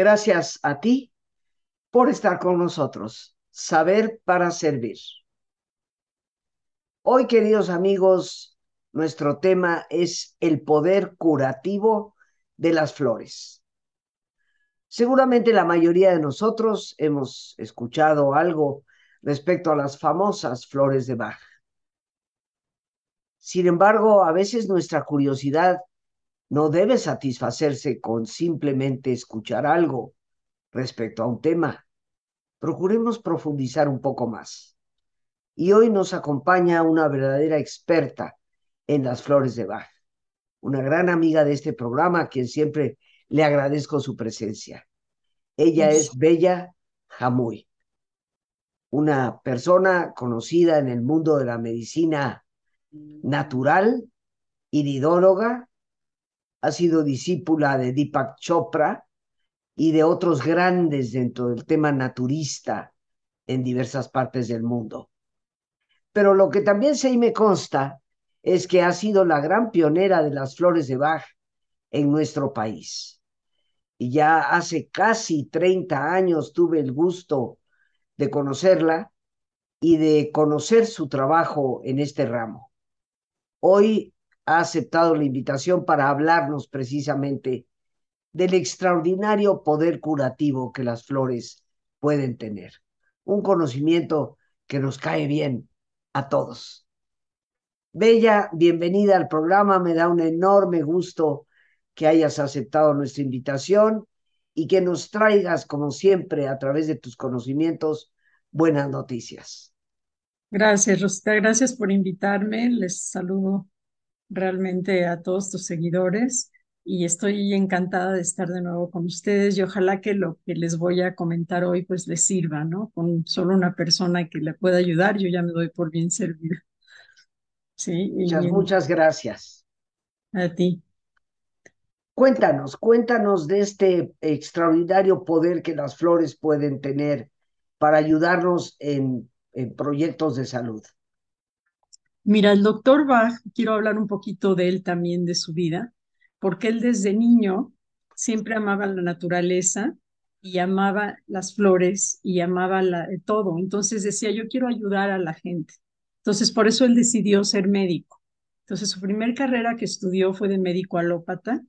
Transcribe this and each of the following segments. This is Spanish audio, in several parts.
Gracias a ti por estar con nosotros. Saber para servir. Hoy, queridos amigos, nuestro tema es el poder curativo de las flores. Seguramente la mayoría de nosotros hemos escuchado algo respecto a las famosas flores de Bach. Sin embargo, a veces nuestra curiosidad no debe satisfacerse con simplemente escuchar algo respecto a un tema. Procuremos profundizar un poco más. Y hoy nos acompaña una verdadera experta en las flores de Bach, una gran amiga de este programa a quien siempre le agradezco su presencia. Ella es Bella Jamuy, una persona conocida en el mundo de la medicina natural, iridóloga, ha sido discípula de Deepak Chopra y de otros grandes dentro del tema naturista en diversas partes del mundo. Pero lo que también sé y me consta es que ha sido la gran pionera de las flores de Bach en nuestro país. Y ya hace casi 30 años tuve el gusto de conocerla y de conocer su trabajo en este ramo. Hoy ha aceptado la invitación para hablarnos precisamente del extraordinario poder curativo que las flores pueden tener. Un conocimiento que nos cae bien a todos. Bella, bienvenida al programa. Me da un enorme gusto que hayas aceptado nuestra invitación y que nos traigas, como siempre, a través de tus conocimientos, buenas noticias. Gracias, Rosita. Gracias por invitarme. Les saludo realmente a todos tus seguidores y estoy encantada de estar de nuevo con ustedes y ojalá que lo que les voy a comentar hoy pues les sirva, ¿no? Con solo una persona que le pueda ayudar, yo ya me doy por bien servida. Sí. Muchas, muchas gracias. A ti. Cuéntanos, cuéntanos de este extraordinario poder que las flores pueden tener para ayudarnos en, en proyectos de salud. Mira, el doctor Bach, quiero hablar un poquito de él también, de su vida, porque él desde niño siempre amaba la naturaleza y amaba las flores y amaba la, todo. Entonces decía, yo quiero ayudar a la gente. Entonces, por eso él decidió ser médico. Entonces, su primer carrera que estudió fue de médico alópata,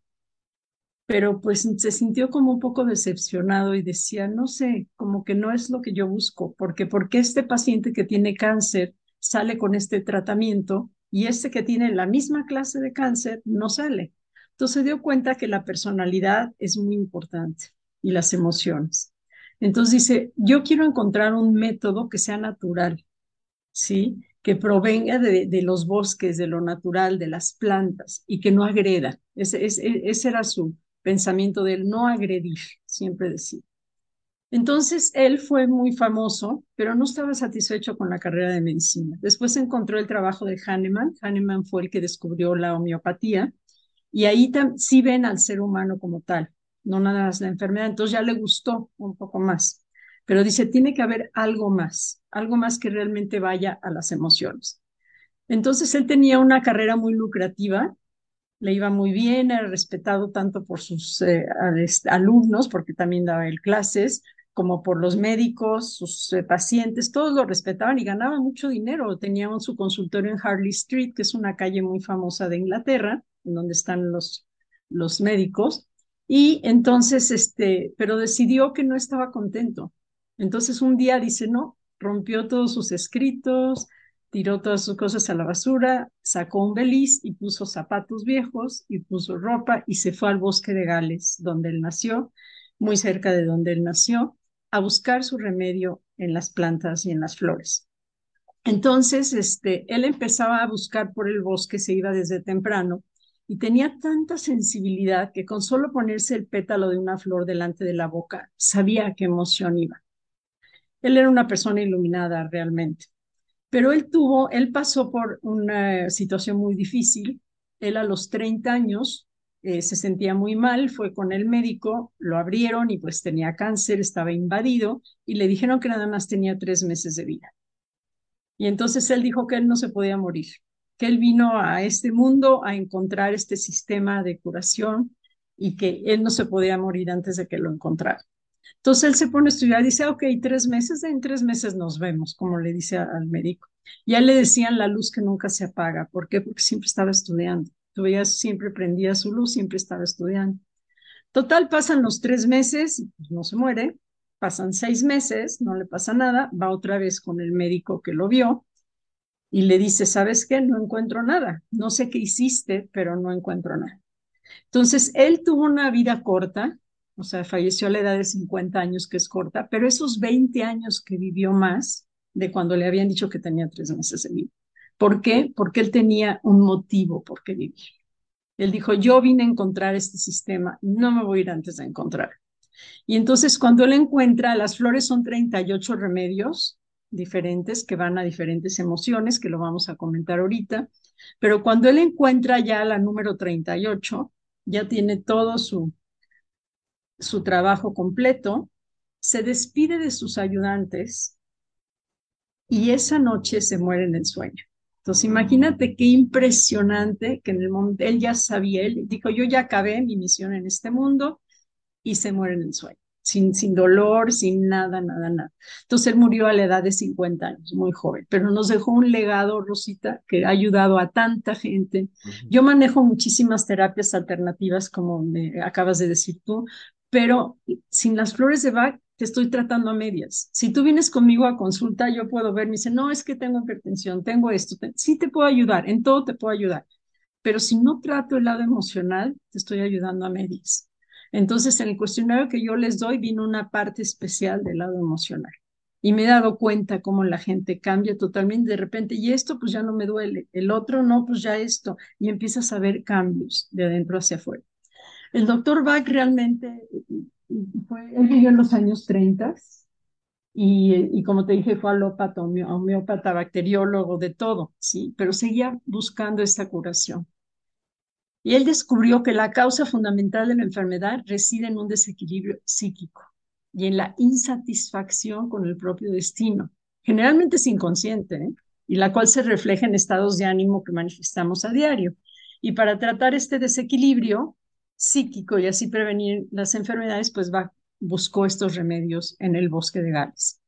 pero pues se sintió como un poco decepcionado y decía, no sé, como que no es lo que yo busco, porque porque este paciente que tiene cáncer sale con este tratamiento y este que tiene la misma clase de cáncer no sale. Entonces se dio cuenta que la personalidad es muy importante y las emociones. Entonces dice, yo quiero encontrar un método que sea natural, ¿sí? Que provenga de, los bosques, de lo natural, de las plantas y que no agreda. Ese, ese, era su pensamiento de él, no agredir, siempre decía. Entonces, él fue muy famoso, pero no estaba satisfecho con la carrera de medicina. Después encontró el trabajo de Hahnemann. Hahnemann fue el que descubrió la homeopatía y ahí sí ven al ser humano como tal, no nada más la enfermedad. Entonces ya le gustó un poco más, pero dice, tiene que haber algo más, algo más que realmente vaya a las emociones. Entonces él tenía una carrera muy lucrativa, le iba muy bien, era respetado tanto por sus eh, alumnos, porque también daba él clases, como por los médicos, sus eh, pacientes, todos lo respetaban y ganaban mucho dinero. Tenían su consultorio en Harley Street, que es una calle muy famosa de Inglaterra, en donde están los, los médicos. Y entonces, este, pero decidió que no estaba contento. Entonces un día dice, no, rompió todos sus escritos, tiró todas sus cosas a la basura, sacó un beliz y puso zapatos viejos y puso ropa y se fue al bosque de Gales, donde él nació, muy cerca de donde él nació a buscar su remedio en las plantas y en las flores. Entonces, este, él empezaba a buscar por el bosque, se iba desde temprano y tenía tanta sensibilidad que con solo ponerse el pétalo de una flor delante de la boca, sabía qué emoción iba. Él era una persona iluminada realmente. Pero él tuvo, él pasó por una situación muy difícil. Él a los 30 años eh, se sentía muy mal, fue con el médico, lo abrieron y pues tenía cáncer, estaba invadido y le dijeron que nada más tenía tres meses de vida. Y entonces él dijo que él no se podía morir, que él vino a este mundo a encontrar este sistema de curación y que él no se podía morir antes de que lo encontrara. Entonces él se pone a estudiar dice, ok, tres meses, en tres meses nos vemos, como le dice al médico. Ya le decían la luz que nunca se apaga. ¿Por qué? Porque siempre estaba estudiando. Tú veías, siempre prendía su luz, siempre estaba estudiando. Total, pasan los tres meses, pues, no se muere, pasan seis meses, no le pasa nada, va otra vez con el médico que lo vio y le dice, ¿sabes qué? No encuentro nada, no sé qué hiciste, pero no encuentro nada. Entonces, él tuvo una vida corta, o sea, falleció a la edad de 50 años, que es corta, pero esos 20 años que vivió más de cuando le habían dicho que tenía tres meses de vida. ¿Por qué? Porque él tenía un motivo por qué vivir. Él dijo, yo vine a encontrar este sistema, no me voy a ir antes de encontrar. Y entonces cuando él encuentra, las flores son 38 remedios diferentes que van a diferentes emociones, que lo vamos a comentar ahorita, pero cuando él encuentra ya la número 38, ya tiene todo su, su trabajo completo, se despide de sus ayudantes y esa noche se muere en el sueño. Entonces, imagínate qué impresionante que en el momento, él ya sabía, él dijo, yo ya acabé mi misión en este mundo y se muere en el sueño, sin, sin dolor, sin nada, nada, nada. Entonces, él murió a la edad de 50 años, muy joven, pero nos dejó un legado, Rosita, que ha ayudado a tanta gente. Yo manejo muchísimas terapias alternativas, como me acabas de decir tú, pero sin las flores de Bach te estoy tratando a medias. Si tú vienes conmigo a consulta, yo puedo ver, me dice, no, es que tengo hipertensión, tengo esto, sí te puedo ayudar, en todo te puedo ayudar, pero si no trato el lado emocional, te estoy ayudando a medias. Entonces, en el cuestionario que yo les doy, vino una parte especial del lado emocional. Y me he dado cuenta cómo la gente cambia totalmente de repente, y esto pues ya no me duele, el otro no, pues ya esto, y empiezas a ver cambios de adentro hacia afuera. El doctor Bach realmente él vivió en los años 30 y, y como te dije, fue alópata, homeópata, bacteriólogo, de todo, sí, pero seguía buscando esta curación. Y él descubrió que la causa fundamental de la enfermedad reside en un desequilibrio psíquico y en la insatisfacción con el propio destino, generalmente es inconsciente, ¿eh? y la cual se refleja en estados de ánimo que manifestamos a diario. Y para tratar este desequilibrio, psíquico y así prevenir las enfermedades, pues va, buscó estos remedios en el bosque de Gales.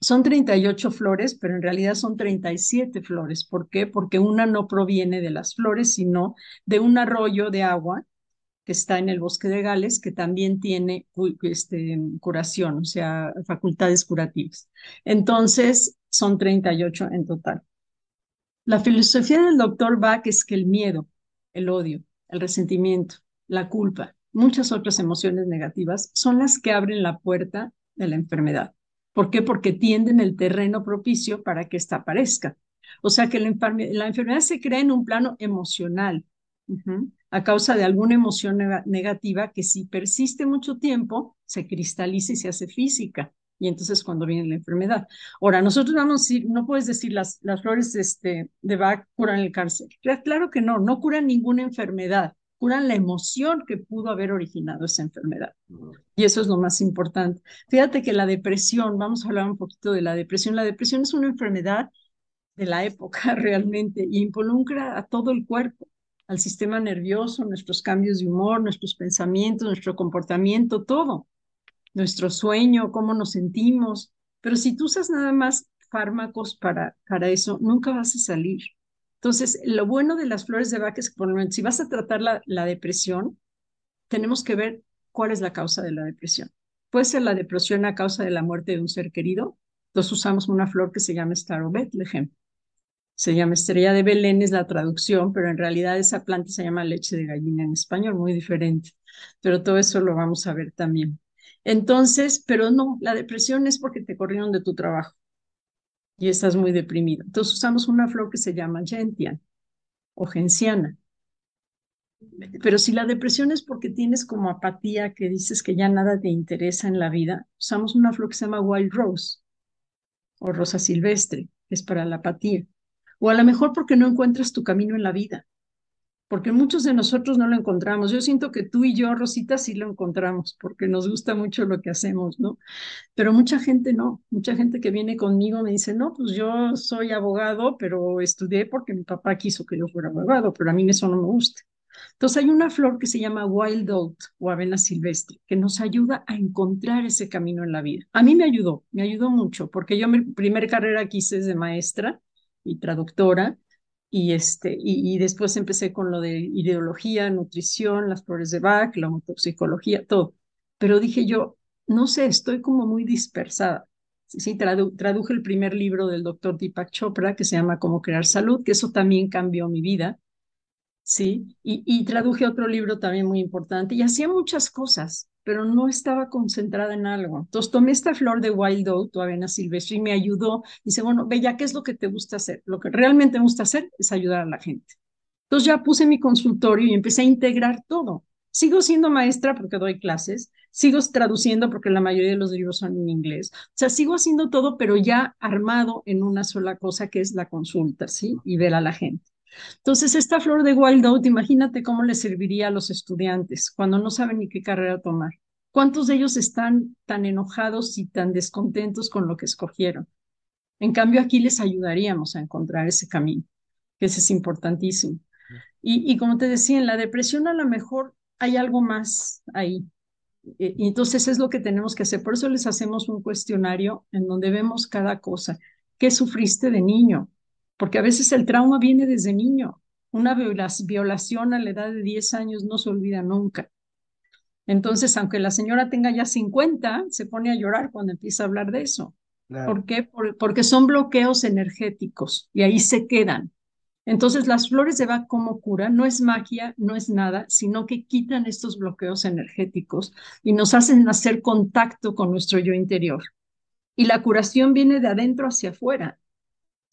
Son 38 flores, pero en realidad son 37 flores. ¿Por qué? Porque una no proviene de las flores, sino de un arroyo de agua que está en el bosque de Gales, que también tiene este, curación, o sea, facultades curativas. Entonces, son 38 en total. La filosofía del doctor Bach es que el miedo, el odio, el resentimiento, la culpa, muchas otras emociones negativas son las que abren la puerta de la enfermedad. ¿Por qué? Porque tienden el terreno propicio para que ésta aparezca. O sea que la, enfermedad se crea en un plano emocional, a causa de alguna emoción negativa que si persiste mucho tiempo, se cristaliza y se hace física. Y entonces cuando viene la enfermedad. Ahora, nosotros vamos a no puedes decir las, las flores este, de Bach curan el cáncer. Claro que no, no curan ninguna enfermedad curan la emoción que pudo haber originado esa enfermedad. Y eso es lo más importante. Fíjate que la depresión, vamos a hablar un poquito de la depresión. La depresión es una enfermedad de la época realmente y involucra a todo el cuerpo, al sistema nervioso, nuestros cambios de humor, nuestros pensamientos, nuestro comportamiento, todo. Nuestro sueño, cómo nos sentimos. Pero si tú usas nada más fármacos para, para eso, nunca vas a salir. Entonces, lo bueno de las flores de Bach es que, por ejemplo, si vas a tratar la, la depresión, tenemos que ver cuál es la causa de la depresión. Puede ser la depresión a causa de la muerte de un ser querido. Entonces usamos una flor que se llama Star of Bethlehem. Se llama estrella de Belén, es la traducción, pero en realidad esa planta se llama leche de gallina en español, muy diferente. Pero todo eso lo vamos a ver también. Entonces, pero no, la depresión es porque te corrieron de tu trabajo y estás muy deprimido. Entonces usamos una flor que se llama gentian o genciana. Pero si la depresión es porque tienes como apatía, que dices que ya nada te interesa en la vida, usamos una flor que se llama wild rose o rosa silvestre, es para la apatía. O a lo mejor porque no encuentras tu camino en la vida porque muchos de nosotros no lo encontramos. Yo siento que tú y yo, Rosita, sí lo encontramos, porque nos gusta mucho lo que hacemos, ¿no? Pero mucha gente no, mucha gente que viene conmigo me dice, no, pues yo soy abogado, pero estudié porque mi papá quiso que yo fuera abogado, pero a mí eso no me gusta. Entonces hay una flor que se llama wild oat o avena silvestre que nos ayuda a encontrar ese camino en la vida. A mí me ayudó, me ayudó mucho porque yo mi primera carrera quise de maestra y traductora y, este, y, después empecé con lo de ideología, nutrición, las flores de Bach, la motoxicología, todo. Pero dije yo, no sé, estoy como muy dispersada. Sí, traduje el primer libro del doctor Deepak Chopra que se llama Cómo crear salud, que eso también cambió mi vida. Sí, y, y traduje otro libro también muy importante y hacía muchas cosas, pero no estaba concentrada en algo. Entonces tomé esta flor de wild oat o avena silvestre y me ayudó. Dice, bueno, Bella, ¿qué es lo que te gusta hacer? Lo que realmente me gusta hacer es ayudar a la gente. Entonces ya puse mi consultorio y empecé a integrar todo. Sigo siendo maestra porque doy clases, sigo traduciendo porque la mayoría de los libros son en inglés. O sea, sigo haciendo todo, pero ya armado en una sola cosa que es la consulta, ¿sí? Y ver a la gente. Entonces, esta flor de wild oat, imagínate cómo le serviría a los estudiantes cuando no saben ni qué carrera tomar. ¿Cuántos de ellos están tan enojados y tan descontentos con lo que escogieron? En cambio, aquí les ayudaríamos a encontrar ese camino, que ese es importantísimo. Y, y como te decía, en la depresión a lo mejor hay algo más ahí. E, y entonces es lo que tenemos que hacer. Por eso les hacemos un cuestionario en donde vemos cada cosa. ¿Qué sufriste de niño? Porque a veces el trauma viene desde niño. Una violación a la edad de 10 años no se olvida nunca. Entonces, aunque la señora tenga ya 50, se pone a llorar cuando empieza a hablar de eso. ¿Por qué? porque son bloqueos energéticos y ahí se quedan. Entonces, las flores de Bach como cura no es magia, no es nada, sino que quitan estos bloqueos energéticos y nos hacen hacer contacto con nuestro yo interior. Y la curación viene de adentro hacia afuera.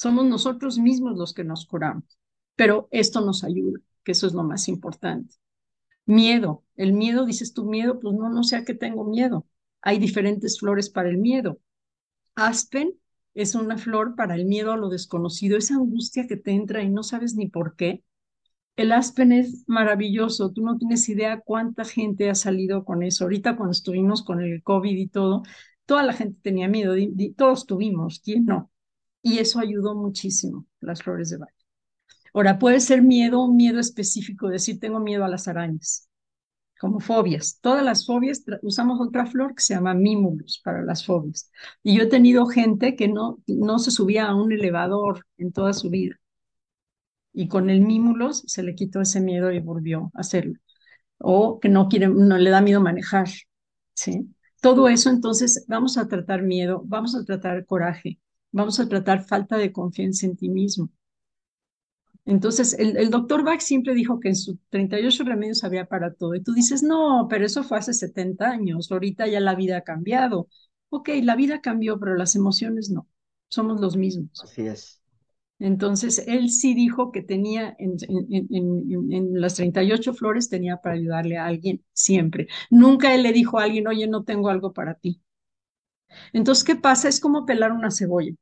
Somos nosotros mismos los que nos curamos, pero esto nos ayuda, que eso es lo más importante. Miedo, el miedo, dices tu miedo, pues no, no sé a qué tengo miedo. Hay diferentes flores para el miedo. Aspen es una flor para el miedo a lo desconocido, esa angustia que te entra y no sabes ni por qué. El aspen es maravilloso, tú no tienes idea cuánta gente ha salido con eso. Ahorita cuando estuvimos con el COVID y todo, toda la gente tenía miedo, todos tuvimos, ¿quién no? Y eso ayudó muchísimo, las flores de Bach. Ahora, puede ser miedo, un miedo específico, decir tengo miedo a las arañas, como fobias. Todas las fobias, usamos otra flor que se llama mimulus para las fobias. Y yo he tenido gente que no, no se subía a un elevador en toda su vida. Y con el mimulus se le quitó ese miedo y volvió a hacerlo. O que no quiere, no le da miedo manejar. ¿sí? Todo eso, entonces, vamos a tratar miedo, vamos a tratar coraje, vamos a tratar falta de confianza en ti mismo. Entonces, el, doctor Bach siempre dijo que en sus 38 remedios había para todo. Y tú dices, no, pero eso fue hace 70 años, ahorita ya la vida ha cambiado. Ok, la vida cambió, pero las emociones no, somos los mismos. Así es. Entonces, él sí dijo que tenía en, en, en, las 38 flores, tenía para ayudarle a alguien siempre. Nunca él le dijo a alguien, oye, no tengo algo para ti. Entonces, ¿qué pasa? Es como pelar una cebolla.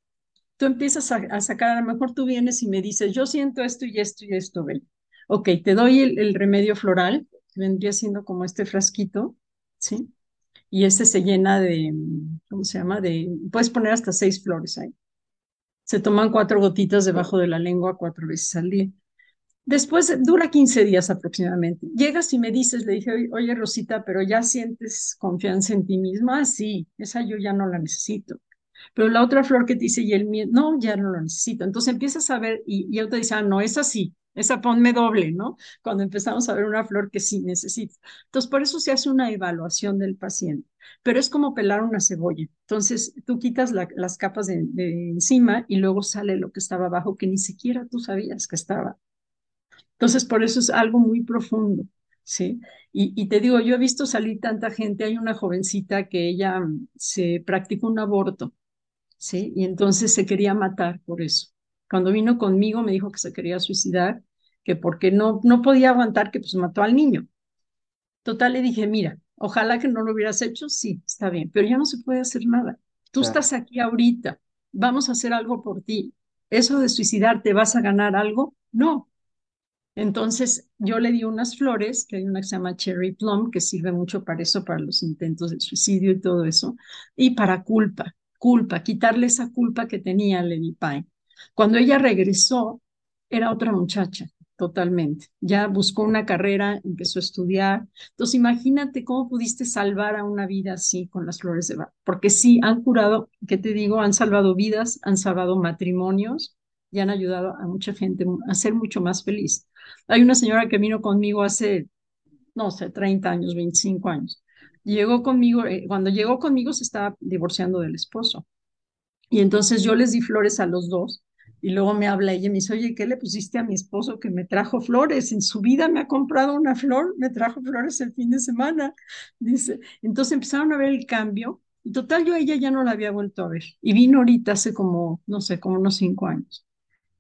Tú empiezas a, sacar, a lo mejor tú vienes y me dices, yo siento esto y esto y esto, ven. Ok, te doy el, remedio floral, vendría siendo como este frasquito, ¿sí? Y este se llena de, ¿cómo se llama? De, puedes poner hasta seis flores ahí. Se toman cuatro gotitas debajo de la lengua cuatro veces al día. Después dura 15 días aproximadamente. Llegas y me dices, le dije, oye Rosita, pero ya sientes confianza en ti misma. Ah, sí, esa yo ya no la necesito. Pero la otra flor que te dice, y el miedo, no, ya no lo necesito. Entonces empiezas a ver y, y te dice, ah, no, esa sí, esa ponme doble, ¿no? Cuando empezamos a ver una flor que sí necesito. Entonces, por eso se hace una evaluación del paciente. Pero es como pelar una cebolla. Entonces, tú quitas las capas de, de encima y luego sale lo que estaba abajo que ni siquiera tú sabías que estaba. Entonces, por eso es algo muy profundo, ¿sí? Y, te digo, yo he visto salir tanta gente, hay una jovencita que ella mm, se practicó un aborto, ¿sí? Y entonces se quería matar por eso. Cuando vino conmigo me dijo que se quería suicidar, que porque no, no podía aguantar que pues mató al niño. Total, le dije, mira, ojalá que no lo hubieras hecho, sí, está bien, pero ya no se puede hacer nada. Tú estás aquí ahorita, vamos a hacer algo por ti. ¿Eso de suicidarte vas a ganar algo? No, entonces yo le di unas flores, que hay una que se llama Cherry Plum, que sirve mucho para eso, para los intentos de suicidio y todo eso, y para culpa, culpa, quitarle esa culpa que tenía Lady Pine. Cuando ella regresó, era otra muchacha, totalmente. Ya buscó una carrera, empezó a estudiar. Entonces, imagínate cómo pudiste salvar a una vida así con las flores de Bach. Porque sí, han curado, ¿qué te digo? Han salvado vidas, han salvado matrimonios y han ayudado a mucha gente a ser mucho más feliz. Hay una señora que vino conmigo hace, no sé, 30 años, 25 años. Llegó conmigo, eh, cuando llegó conmigo se estaba divorciando del esposo. Y entonces yo les di flores a los dos y luego me habla ella y me dice, oye, ¿qué le pusiste a mi esposo que me trajo flores? En su vida me ha comprado una flor, me trajo flores el fin de semana. Dice, entonces empezaron a ver el cambio y total yo a ella ya no la había vuelto a ver. Y vino ahorita hace como, no sé, como unos cinco años.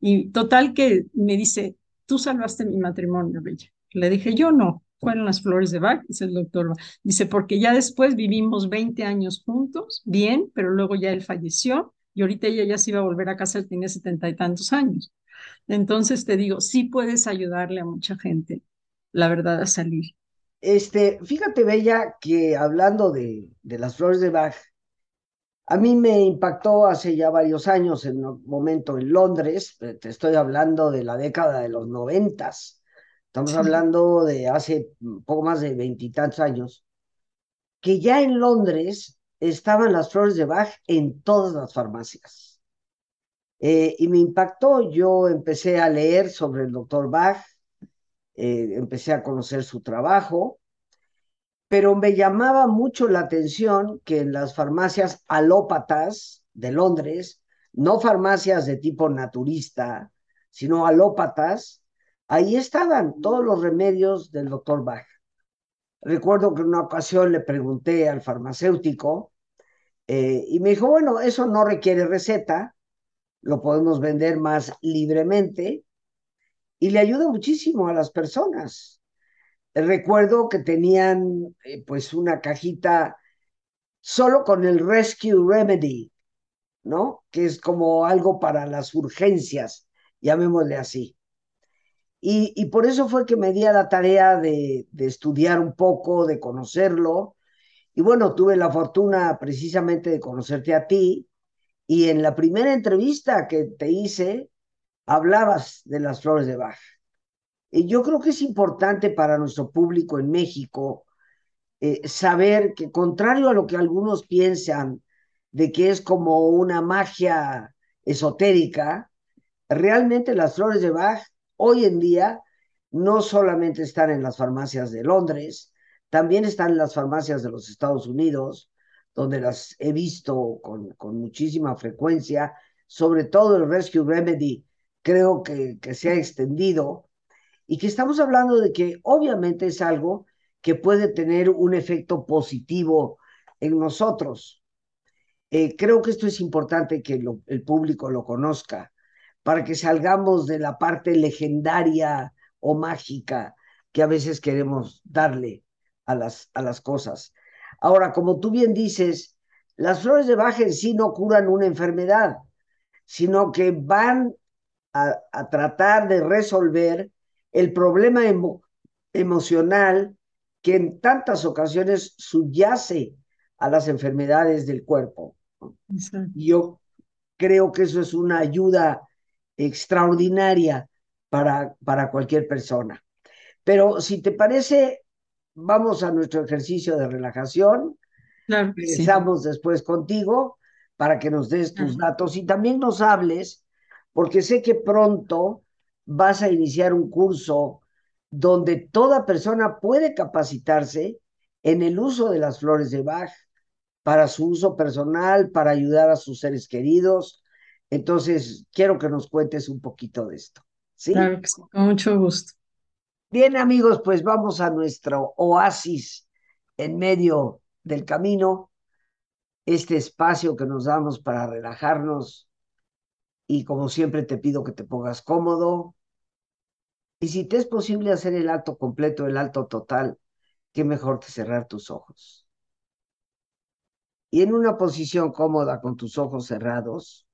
Y total que me dice, tú salvaste mi matrimonio, Bella. Le dije, yo no, fueron las flores de Bach, dice el doctor. Dice, porque ya después vivimos 20 años juntos, bien, pero luego ya él falleció y ahorita ella ya se iba a volver a casa, tenía setenta y tantos años. Entonces te digo, sí puedes ayudarle a mucha gente, la verdad, a salir. Este, fíjate, Bella, que hablando de, de las flores de Bach, a mí me impactó hace ya varios años, en un momento en Londres, eh, te estoy hablando de la década de los noventas, estamos hablando de hace poco más de veintitantos años, que ya en Londres estaban las flores de Bach en todas las farmacias. Eh, y me impactó, yo empecé a leer sobre el doctor Bach, eh, empecé a conocer su trabajo, pero me llamaba mucho la atención que en las farmacias alópatas de Londres, no farmacias de tipo naturista, sino alópatas, ahí estaban todos los remedios del doctor Bach. Recuerdo que en una ocasión le pregunté al farmacéutico eh, y me dijo, bueno, eso no requiere receta, lo podemos vender más libremente y le ayuda muchísimo a las personas. Recuerdo que tenían eh, pues una cajita solo con el Rescue Remedy, ¿no? Que es como algo para las urgencias, llamémosle así. Y, y, por eso fue que me di a la tarea de, de, estudiar un poco, de conocerlo. Y bueno, tuve la fortuna precisamente de conocerte a ti. Y en la primera entrevista que te hice, hablabas de las flores de Bach. Y yo creo que es importante para nuestro público en México eh, saber que, contrario a lo que algunos piensan de que es como una magia esotérica, realmente las flores de Bach hoy en día no solamente están en las farmacias de Londres, también están en las farmacias de los Estados Unidos, donde las he visto con, con muchísima frecuencia, sobre todo el Rescue Remedy, creo que, que se ha extendido, y que estamos hablando de que obviamente es algo que puede tener un efecto positivo en nosotros. Eh, creo que esto es importante que el público lo conozca para que salgamos de la parte legendaria o mágica que a veces queremos darle a las, a las cosas. Ahora, como tú bien dices, las flores de Bach en sí no curan una enfermedad, sino que van a, a tratar de resolver el problema emo, emocional que en tantas ocasiones subyace a las enfermedades del cuerpo. Yo creo que eso es una ayuda extraordinaria para, para cualquier persona. Pero si te parece, vamos a nuestro ejercicio de relajación. Claro, Regresamos sí. después contigo para que nos des tus datos y también nos hables, porque sé que pronto vas a iniciar un curso donde toda persona puede capacitarse en el uso de las flores de Bach para su uso personal, para ayudar a sus seres queridos. Entonces, quiero que nos cuentes un poquito de esto. ¿sí? Claro que sí, con mucho gusto. Bien, amigos, pues vamos a nuestro oasis en medio del camino, este espacio que nos damos para relajarnos. Y como siempre te pido que te pongas cómodo. Y si te es posible hacer el alto completo, el alto total, qué mejor que cerrar tus ojos. Y en una posición cómoda con tus ojos cerrados,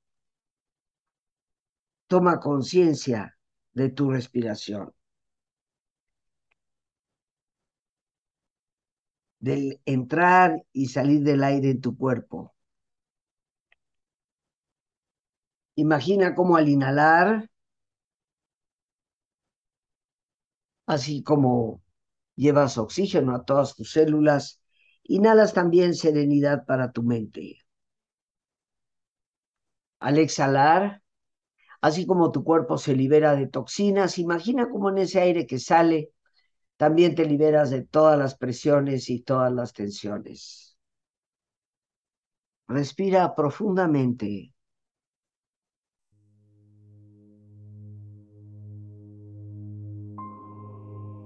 toma conciencia de tu respiración. del entrar y salir del aire en tu cuerpo. Imagina cómo al inhalar Así como llevas oxígeno a todas tus células, inhalas también serenidad para tu mente. Al exhalar, así como tu cuerpo se libera de toxinas, imagina cómo en ese aire que sale, también te liberas de todas las presiones y todas las tensiones. Respira profundamente.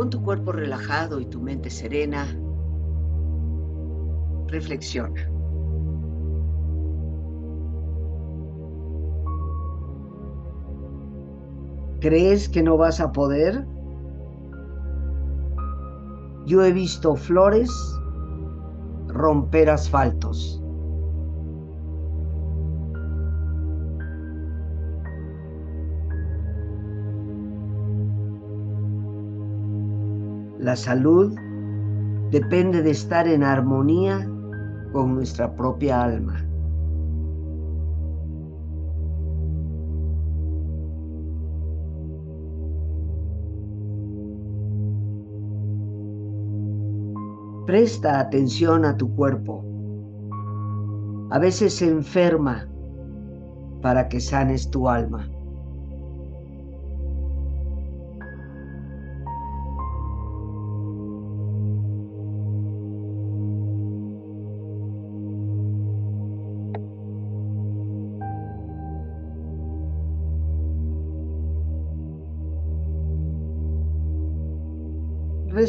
Con tu cuerpo relajado y tu mente serena, reflexiona. ¿Crees que no vas a poder? Yo he visto flores romper asfaltos. La salud depende de estar en armonía con nuestra propia alma. Presta atención a tu cuerpo. A veces se enferma para que sanes tu alma.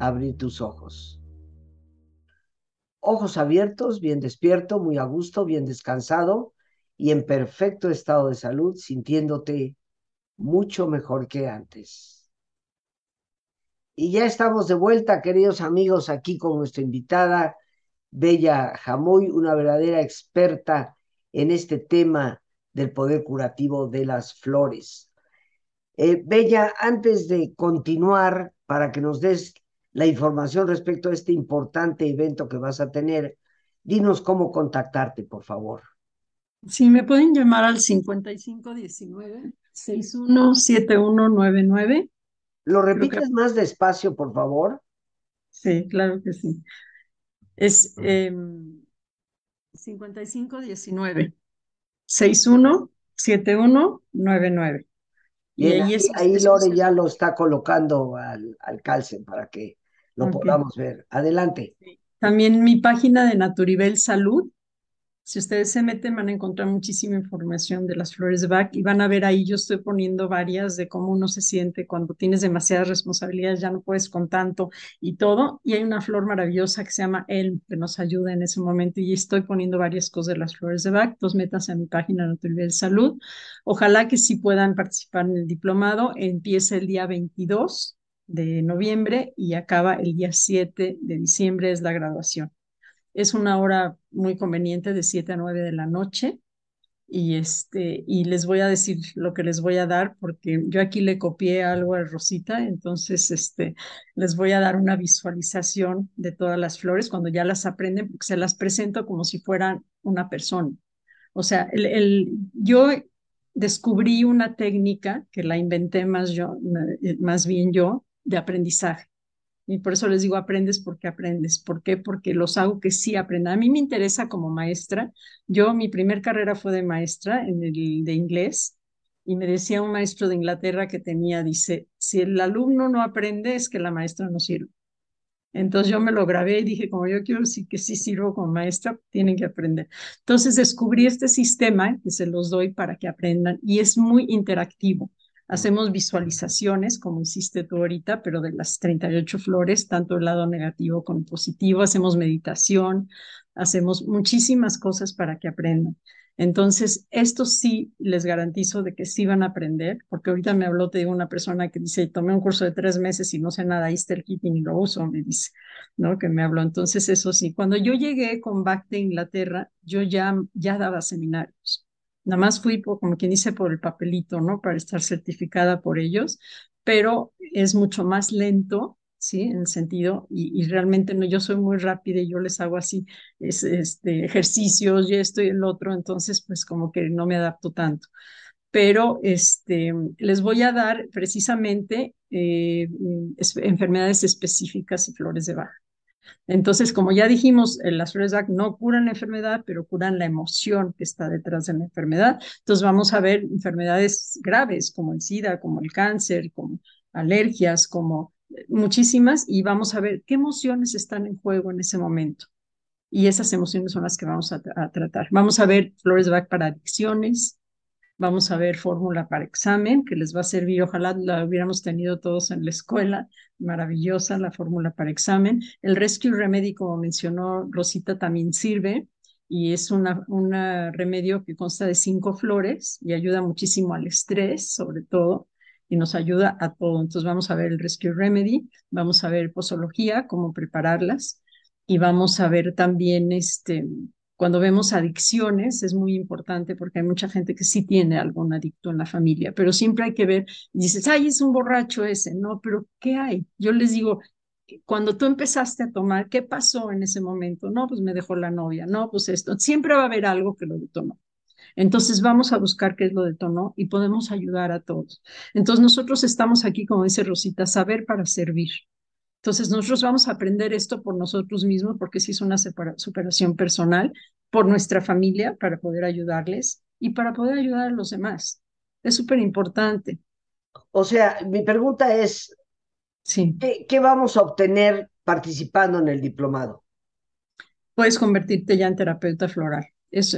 abrir tus ojos. Ojos abiertos, bien despierto, muy a gusto, bien descansado y en perfecto estado de salud, sintiéndote mucho mejor que antes. Y ya estamos de vuelta, queridos amigos, aquí con nuestra invitada, Bella Jamoy, una verdadera experta en este tema del poder curativo de las flores. Eh, Bella, antes de continuar, para que nos des la información respecto a este importante evento que vas a tener, dinos cómo contactarte, por favor. Sí, me pueden llamar al 5519-617199. ¿Lo repites más despacio, por favor? Sí, claro que sí. Es eh, 5519-617199. Y ahí, ahí, Lore ya lo está colocando al, al calce para que lo podamos ver. Adelante. También mi página de Naturibel Salud. Si ustedes se meten van a encontrar muchísima información de las flores de Bach y van a ver ahí, yo estoy poniendo varias de cómo uno se siente cuando tienes demasiadas responsabilidades, ya no puedes con tanto y todo. Y hay una flor maravillosa que se llama Elm, que nos ayuda en ese momento y estoy poniendo varias cosas de las flores de Bach. Entonces métanse a mi página Naturibel Salud. Ojalá que sí puedan participar en el diplomado. Empieza el día 22 de noviembre y acaba el día 7 de diciembre, es la graduación. Es una hora muy conveniente de 7 a 9 de la noche y, este, y les voy a decir lo que les voy a dar porque yo aquí le copié algo a Rosita, entonces este, les voy a dar una visualización de todas las flores cuando ya las aprenden porque se las presento como si fueran una persona. O sea, el, el, yo descubrí una técnica que la inventé más, yo, más bien yo, de aprendizaje. Y por eso les digo, aprendes porque aprendes. ¿Por qué? Porque los hago que sí aprendan. A mí me interesa como maestra. Yo, mi primer carrera fue de maestra en el de inglés. Y me decía un maestro de Inglaterra que tenía, dice, si el alumno no aprende es que la maestra no sirve. Entonces yo me lo grabé y dije, como yo quiero sí que sí sirvo como maestra, tienen que aprender. Entonces descubrí este sistema que se los doy para que aprendan y es muy interactivo. Hacemos visualizaciones, como hiciste tú ahorita, pero de las 38 flores, tanto el lado negativo como positivo. Hacemos meditación, hacemos muchísimas cosas para que aprendan. Entonces, esto sí les garantizo de que sí van a aprender, porque ahorita me habló de una persona que dice, tomé un curso de tres meses y no sé nada, ahí está el kit y ni lo uso, me dice, ¿no? Que me habló. Entonces, eso sí, cuando yo llegué con BAC de Inglaterra, yo ya, ya daba seminarios. Nada más fui, por, como quien dice, por el papelito, ¿no? Para estar certificada por ellos, pero es mucho más lento ¿sí? En el sentido, y, realmente no, yo soy muy rápida y yo les hago así es, este, ejercicios y esto y el otro, entonces pues como que no me adapto tanto. Pero este, les voy a dar precisamente eh, enfermedades específicas y flores de baja. Entonces, como ya dijimos, eh, las flores de Bach no curan la enfermedad, pero curan la emoción que está detrás de la enfermedad. Entonces, vamos a ver enfermedades graves como el SIDA, como el cáncer, como alergias, como muchísimas y vamos a ver qué emociones están en juego en ese momento. Y esas emociones son las que vamos a, tratar. Vamos a ver flores de Bach para adicciones, vamos a ver fórmula para examen, que les va a servir, ojalá la hubiéramos tenido todos en la escuela, maravillosa la fórmula para examen. El Rescue Remedy, como mencionó Rosita, también sirve y es un remedio que consta de cinco flores y ayuda muchísimo al estrés, sobre todo y nos ayuda a todo. Entonces vamos a ver el Rescue Remedy, vamos a ver posología, cómo prepararlas y vamos a ver también este cuando vemos adicciones es muy importante porque hay mucha gente que sí tiene algún adicto en la familia, pero siempre hay que ver, dices, ay, es un borracho ese, no, pero ¿qué hay? Yo les digo, cuando tú empezaste a tomar, ¿qué pasó en ese momento? No, pues me dejó la novia, no, pues esto, siempre va a haber algo que lo detonó. Entonces vamos a buscar qué es lo detonó y podemos ayudar a todos. Entonces nosotros estamos aquí, como dice Rosita, saber para servir. Entonces nosotros vamos a aprender esto por nosotros mismos porque sí es una superación personal, por nuestra familia para poder ayudarles y para poder ayudar a los demás. Es súper importante. O sea, mi pregunta es, sí. ¿qué vamos a obtener participando en el diplomado? Puedes convertirte ya en terapeuta floral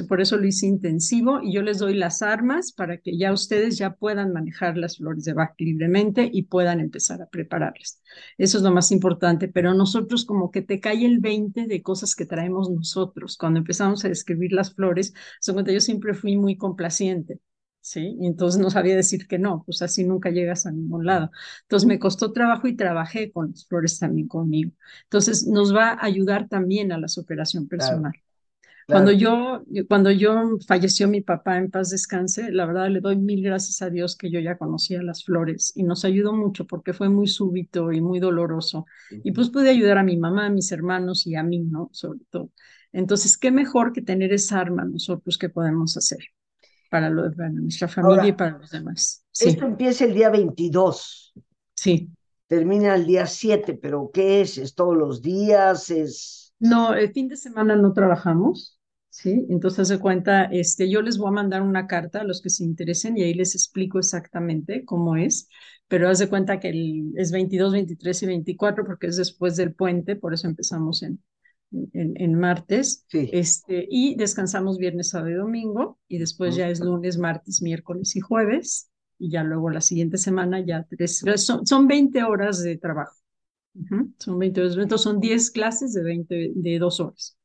por eso lo hice intensivo y yo les doy las armas para que ya ustedes ya puedan manejar las flores de Bach libremente y puedan empezar a prepararlas. Eso es lo más importante, pero nosotros como que te cae el 20 de cosas que traemos nosotros. Cuando empezamos a describir las flores, yo siempre fui muy complaciente. ¿sí? Y entonces no sabía decir que no, pues así nunca llegas a ningún lado. Entonces me costó trabajo y trabajé con las flores también conmigo. Entonces nos va a ayudar también a la superación personal. Cuando yo, cuando yo falleció mi papá en paz descanse, la verdad le doy mil gracias a Dios que yo ya conocía las flores y nos ayudó mucho porque fue muy súbito y muy doloroso. Y pues pude ayudar a mi mamá, a mis hermanos y a mí, ¿no? Sobre todo. Entonces, qué mejor que tener esa arma nosotros que podemos hacer para, lo, nuestra familia y para los demás. Esto empieza el día 22. Sí. Termina el día 7, pero ¿qué es? ¿Es todos los días? ¿Es no, el fin de semana no trabajamos, ¿sí? Entonces, de cuenta, este, yo les voy a mandar una carta a los que se interesen y ahí les explico exactamente cómo es, pero haz de cuenta que el, es 22, 23 y 24 porque es después del puente, por eso empezamos en, en, en martes, sí. este, y descansamos viernes, sábado y domingo, y después ya es lunes, martes, miércoles y jueves, y ya luego la siguiente semana ya tres, son, son 20 horas de trabajo. Son 22 minutos, son 10 clases de, 20, de dos horas.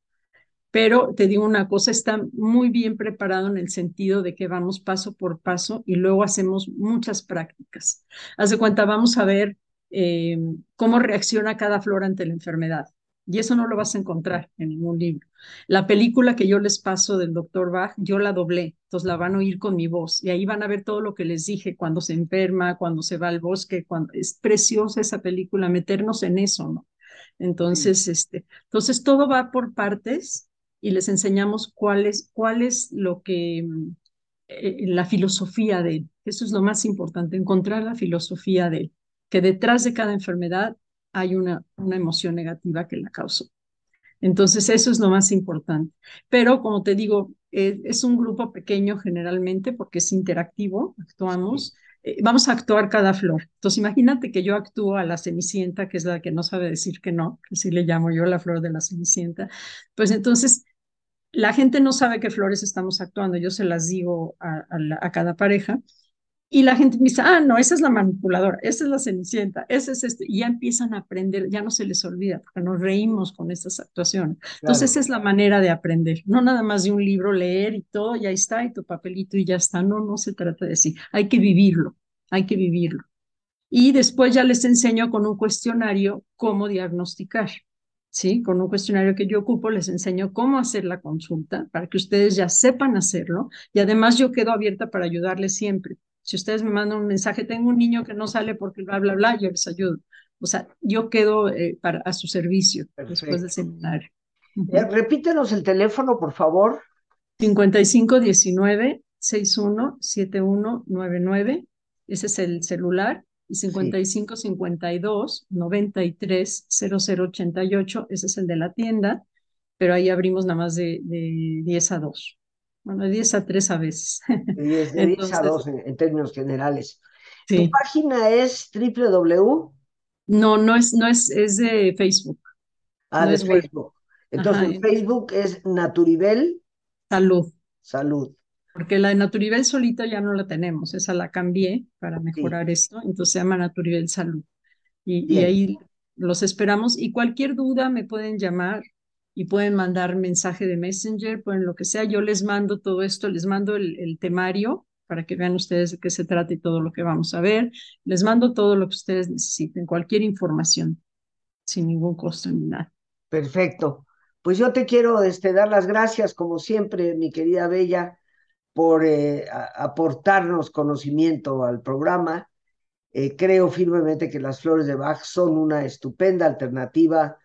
Pero te digo una cosa, está muy bien preparado en el sentido de que vamos paso por paso y luego hacemos muchas prácticas. Haz de cuenta, vamos a ver eh, cómo reacciona cada flor ante la enfermedad. Y eso no lo vas a encontrar en ningún libro. La película que yo les paso del doctor Bach, yo la doblé, entonces la van a oír con mi voz y ahí van a ver todo lo que les dije, cuando se enferma, cuando se va al bosque, cuando es preciosa esa película, meternos en eso, ¿no? Entonces, este, entonces todo va por partes y les enseñamos cuál es, cuál es lo que, eh, la filosofía de él. Eso es lo más importante, encontrar la filosofía de él, que detrás de cada enfermedad hay una, una emoción negativa que la causó. Entonces, eso es lo más importante. Pero, como te digo, es un grupo pequeño generalmente porque es interactivo, actuamos. eh, vamos a actuar cada flor. Entonces, imagínate que yo actúo a la cenicienta, que es la que no sabe decir que no, que así le llamo yo la flor de la cenicienta. Pues entonces, la gente no sabe qué flores estamos actuando, yo se las digo a, a cada pareja y la gente me dice, ah, no, esa es la manipuladora, esa es la cenicienta, ese es este. Y ya empiezan a aprender, ya no se les olvida, porque nos reímos con estas actuaciones. Entonces, esa es la manera de aprender. No nada más de un libro leer y todo, ya está, y tu papelito y ya está. No, no se trata de decir, hay que vivirlo, hay que vivirlo. Y después ya les enseño con un cuestionario cómo diagnosticar. ¿Sí? Con un cuestionario que yo ocupo les enseño cómo hacer la consulta para que ustedes ya sepan hacerlo y además yo quedo abierta para ayudarles siempre si ustedes me mandan un mensaje, tengo un niño que no sale porque bla, bla, bla, yo les ayudo. O sea, yo quedo eh, para, a su servicio después del seminario. Eh, repítenos el teléfono, por favor. 5519 617199. Ese es el celular. Y 5552 93 0088. Ese es el de la tienda. Pero ahí abrimos nada más de, de 10 a 2. Bueno, de 10 a 3 a veces. De 10, a 2 en, términos generales. ¿Tu página es www? No, no es, no es, es de Facebook. Ah, de Facebook. Entonces, Facebook es Naturibel. Salud. Salud. Porque la de Naturibel solita ya no la tenemos, esa la cambié para mejorar esto, entonces se llama Naturibel Salud. Y, y, ahí los esperamos y cualquier duda me pueden llamar y pueden mandar mensaje de Messenger, pueden lo que sea. Yo les mando todo esto, les mando el, temario para que vean ustedes de qué se trata y todo lo que vamos a ver. Les mando todo lo que ustedes necesiten, cualquier información, sin ningún costo ni nada. Perfecto. Pues yo te quiero este, dar las gracias, como siempre, mi querida Bella, por eh, aportarnos conocimiento al programa. Eh, creo firmemente que las flores de Bach son una estupenda alternativa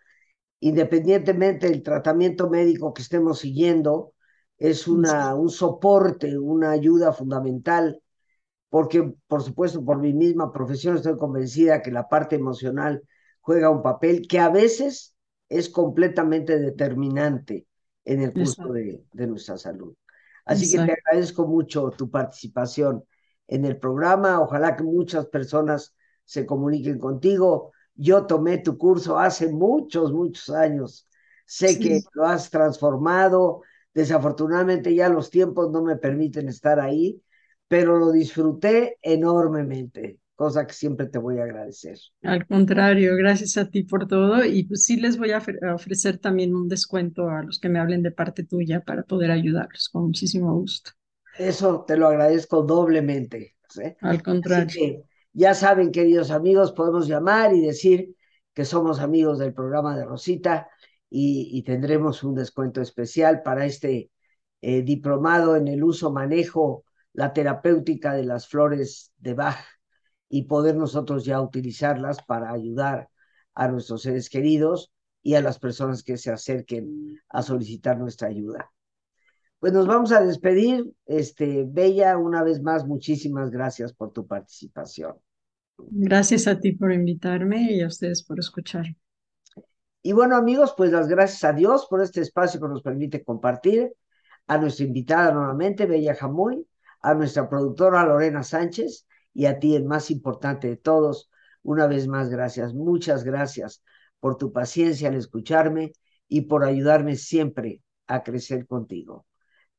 independientemente del tratamiento médico que estemos siguiendo, es una, un soporte, una ayuda fundamental, porque por supuesto por mi misma profesión estoy convencida que la parte emocional juega un papel que a veces es completamente determinante en el curso de, de, nuestra salud. Así que te agradezco mucho tu participación en el programa. Ojalá que muchas personas se comuniquen contigo. Yo tomé tu curso hace muchos, muchos años. Sé que lo has transformado. Desafortunadamente ya los tiempos no me permiten estar ahí, pero lo disfruté enormemente, cosa que siempre te voy a agradecer. Al contrario, gracias a ti por todo y pues sí les voy a ofrecer también un descuento a los que me hablen de parte tuya para poder ayudarlos con muchísimo gusto. Eso te lo agradezco doblemente. Al contrario. Ya saben, queridos amigos, podemos llamar y decir que somos amigos del programa de Rosita y, tendremos un descuento especial para este eh, diplomado en el uso, manejo, la terapéutica de las flores de Bach y poder nosotros ya utilizarlas para ayudar a nuestros seres queridos y a las personas que se acerquen a solicitar nuestra ayuda. Pues nos vamos a despedir. Este, Bella, una vez más, muchísimas gracias por tu participación. Gracias a ti por invitarme y a ustedes por escuchar. Y bueno, amigos, pues las gracias a Dios por este espacio que nos permite compartir, a nuestra invitada nuevamente, Bella Jamuy, a nuestra productora Lorena Sánchez y a ti, el más importante de todos, una vez más, gracias, muchas gracias por tu paciencia al escucharme y por ayudarme siempre a crecer contigo.